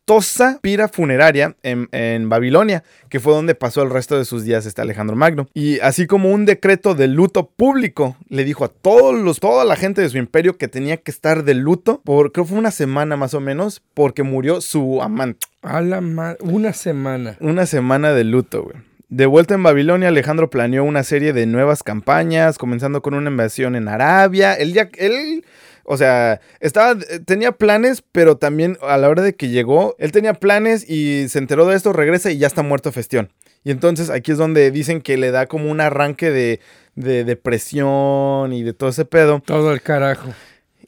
costosa pira funeraria en, en Babilonia, que fue donde pasó el resto de sus días este Alejandro Magno. Y así como un decreto de luto público, le dijo a todos los, toda la gente de su imperio que tenía que estar de luto por, creo fue una semana más o menos, porque murió su amante. A la Una semana. Una semana de luto, güey. De vuelta en Babilonia, Alejandro planeó una serie de nuevas campañas, comenzando con una invasión en Arabia. Él ya, él, o sea, estaba, eh, tenía planes, pero también a la hora de que llegó, él tenía planes y se enteró de esto, regresa y ya está muerto Festión. Y entonces aquí es donde dicen que le da como un arranque de, de depresión y de todo ese pedo. Todo el carajo.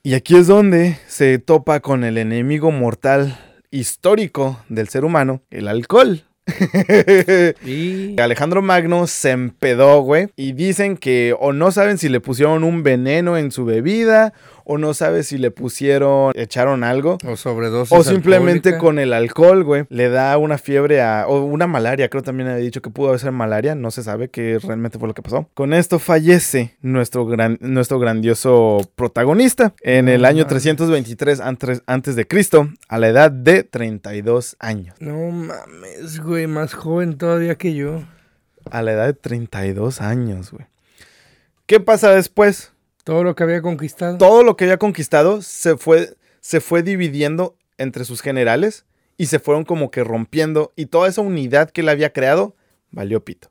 Y aquí es donde se topa con el enemigo mortal histórico del ser humano, el alcohol. Y. Alejandro Magno se empedó, güey. Y dicen que o no saben si le pusieron un veneno en su bebida o no sabe si le pusieron, echaron algo. O sobredosis. O simplemente alcohólica. con el alcohol, güey, le da una fiebre a... O una malaria, creo también había dicho que pudo ser malaria, no se sabe qué realmente fue lo que pasó. Con esto fallece nuestro, gran, nuestro grandioso protagonista en el año mames. 323 antes, antes de Cristo, a la edad de 32 años. No mames, güey, más joven todavía que yo. A la edad de 32 años, güey. ¿Qué pasa después? Todo lo que había conquistado. Todo lo que había conquistado se fue, se fue dividiendo entre sus generales y se fueron como que rompiendo y toda esa unidad que él había creado valió pito.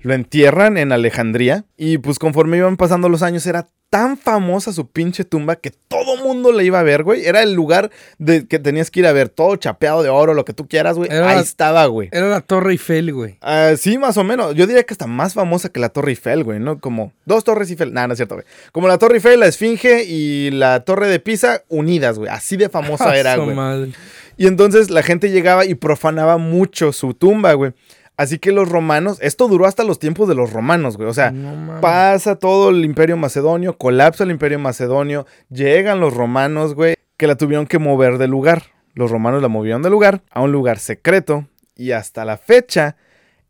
Lo entierran en Alejandría y pues conforme iban pasando los años era tan famosa su pinche tumba que todo mundo le iba a ver, güey. Era el lugar de que tenías que ir a ver todo chapeado de oro, lo que tú quieras, güey. Era Ahí la- estaba, güey. Era la Torre Eiffel, güey. Ah, sí, más o menos. Yo diría que está más famosa que la Torre Eiffel, güey, ¿no? Como dos Torres Eiffel. Nah, no es cierto, güey. Como la Torre Eiffel, la Esfinge y la Torre de Pisa unidas, güey. Así de famosa era, güey. madre. Y entonces la gente llegaba y profanaba mucho su tumba, güey. Así que los romanos, esto duró hasta los tiempos de los romanos, güey. O sea, No pasa todo el imperio macedonio, colapsa el imperio macedonio, llegan los romanos, güey, que la tuvieron que mover de lugar. Los romanos la movieron de lugar a un lugar secreto y hasta la fecha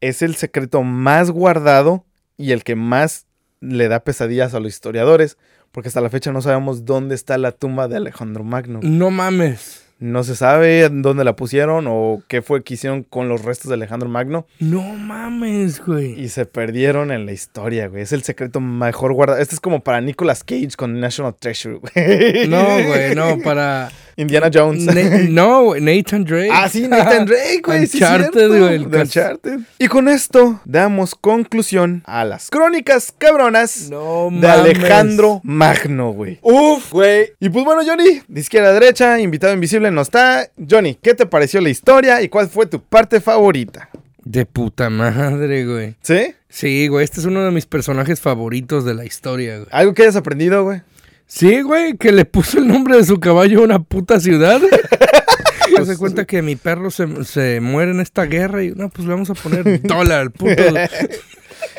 es el secreto más guardado y el que más le da pesadillas a los historiadores, porque hasta la fecha no sabemos dónde está la tumba de Alejandro Magno. No mames. No se sabe dónde la pusieron o qué fue que hicieron con los restos de Alejandro Magno No mames, güey. y se perdieron en la historia, güey. Es el secreto mejor guardado. Este es como para Nicolas Cage con National Treasure, güey. No, güey, no, para. Indiana Jones. Na- no, Nathan Drake. Ah, sí, Nathan Drake, güey. sí, Uncharted, güey, cas- Uncharted. Y con esto damos conclusión a las crónicas cabronas No de. Alejandro Magno, güey. Uf, güey. Y pues bueno, Johnny, de izquierda a derecha, invitado invisible no está. Johnny, ¿qué te pareció la historia y cuál fue tu parte favorita? De puta madre, güey. ¿Sí? Sí, güey, este es uno de mis personajes favoritos de la historia, güey. ¿Algo que hayas aprendido, güey? Sí, güey, que le puso el nombre de su caballo a una puta ciudad. Se cuenta que mi perro se, se muere en esta guerra y no, pues le vamos a poner dólar puto.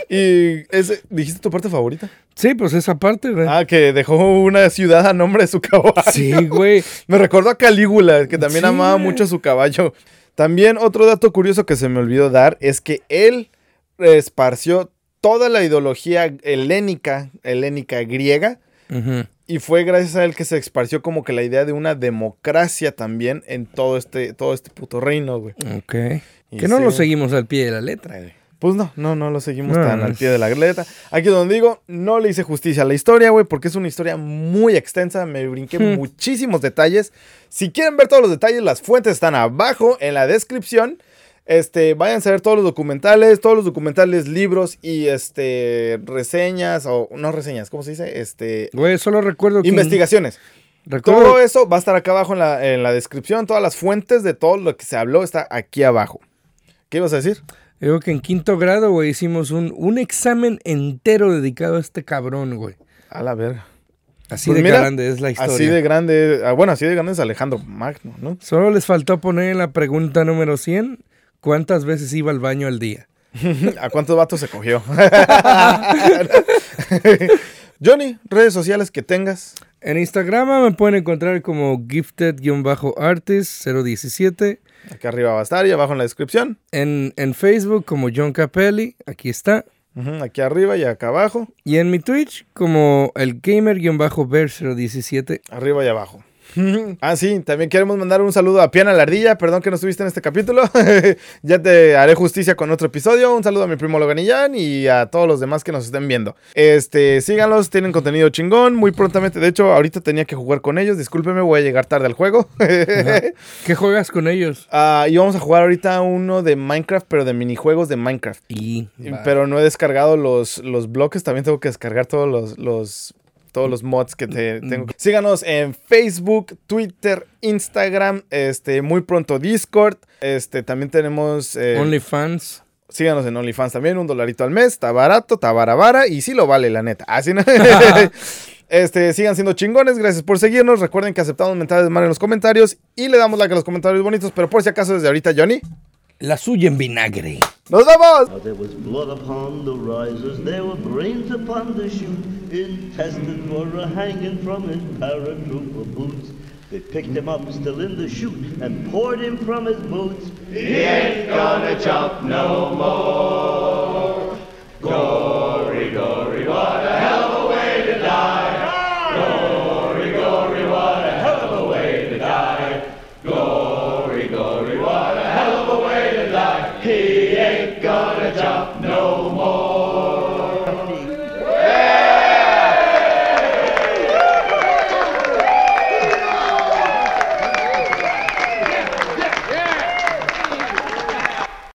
Y ese, ¿dijiste tu parte favorita? Sí, pues esa parte, güey. Ah, que dejó una ciudad a nombre de su caballo. Sí, güey. Me recordó a Calígula, que también Sí, amaba mucho a su caballo. También otro dato curioso que se me olvidó dar es que él esparció toda la ideología helénica, helénica griega, Y fue gracias a él que se esparció como que la idea de una democracia también en todo este, todo este puto reino, güey. Ok. Y Que no sí. lo seguimos al pie de la letra, güey. Pues no, no, no lo seguimos No, tan al es- pie de la letra. Aquí donde digo, no le hice justicia a la historia, güey, porque es una historia muy extensa. Me brinqué Hmm. muchísimos detalles. Si quieren ver todos los detalles, las fuentes están abajo en la descripción. Este, váyanse a ver todos los documentales, todos los documentales, libros y este reseñas o no reseñas, ¿cómo se dice? Este Güey, solo recuerdo que... investigaciones. Recuerdo, Todo eso va a estar acá abajo en la, en la descripción. Todas las fuentes de todo lo que se habló está aquí abajo. ¿Qué ibas a decir? Digo que en quinto grado, güey, hicimos un, un examen entero dedicado a este cabrón, güey. A la verga. Así Pues de mira, grande es la historia. Así de grande, ah, bueno, así de grande es Alejandro Magno, ¿no? Solo les faltó poner la pregunta número 100 cuántas veces iba al baño al día. ¿A cuántos vatos se cogió? Johnny, redes sociales que tengas. En Instagram me pueden encontrar como gifted-artist017. Aquí arriba va a estar y abajo en la descripción. En, en Facebook como John Capelli, aquí está. Aquí arriba y acá abajo. Y en mi Twitch como el gamer-bear017. Arriba y abajo. Ah, sí, también queremos mandar un saludo a Piana la Ardilla. Perdón que no estuviste en este capítulo. ya te haré justicia con otro episodio. Un saludo a mi primo Loganillán y a todos los demás que nos estén viendo. Este, síganlos, tienen contenido chingón. Muy prontamente, de hecho, ahorita tenía que jugar con ellos. Discúlpeme, voy a llegar tarde al juego. ¿Qué juegas con ellos? Ah, y vamos a jugar ahorita uno de Minecraft, pero de minijuegos de Minecraft. Y. Pero no he descargado los, los bloques, también tengo que descargar todos los, los, todos los mods que te tengo. Síganos en Facebook, Twitter, Instagram, este, muy pronto Discord. Este, también tenemos. eh, OnlyFans. síganos en OnlyFans también, un dolarito al mes, está barato, está barabara y sí lo vale, la neta. Así no. Este, sigan siendo chingones, gracias por seguirnos. Recuerden que aceptamos mensajes de mal en los comentarios y le damos like a los comentarios bonitos, pero por si acaso desde ahorita, Johnny. La suya en vinagre. ¡Nos vamos! There was blood upon the risers, there were brains upon the chute, intestines were hanging from his paratrooper boots. They picked him up still in the chute and poured him from his boots. He ain't gonna jump no more. Gory, gory, what a hell of a way to die.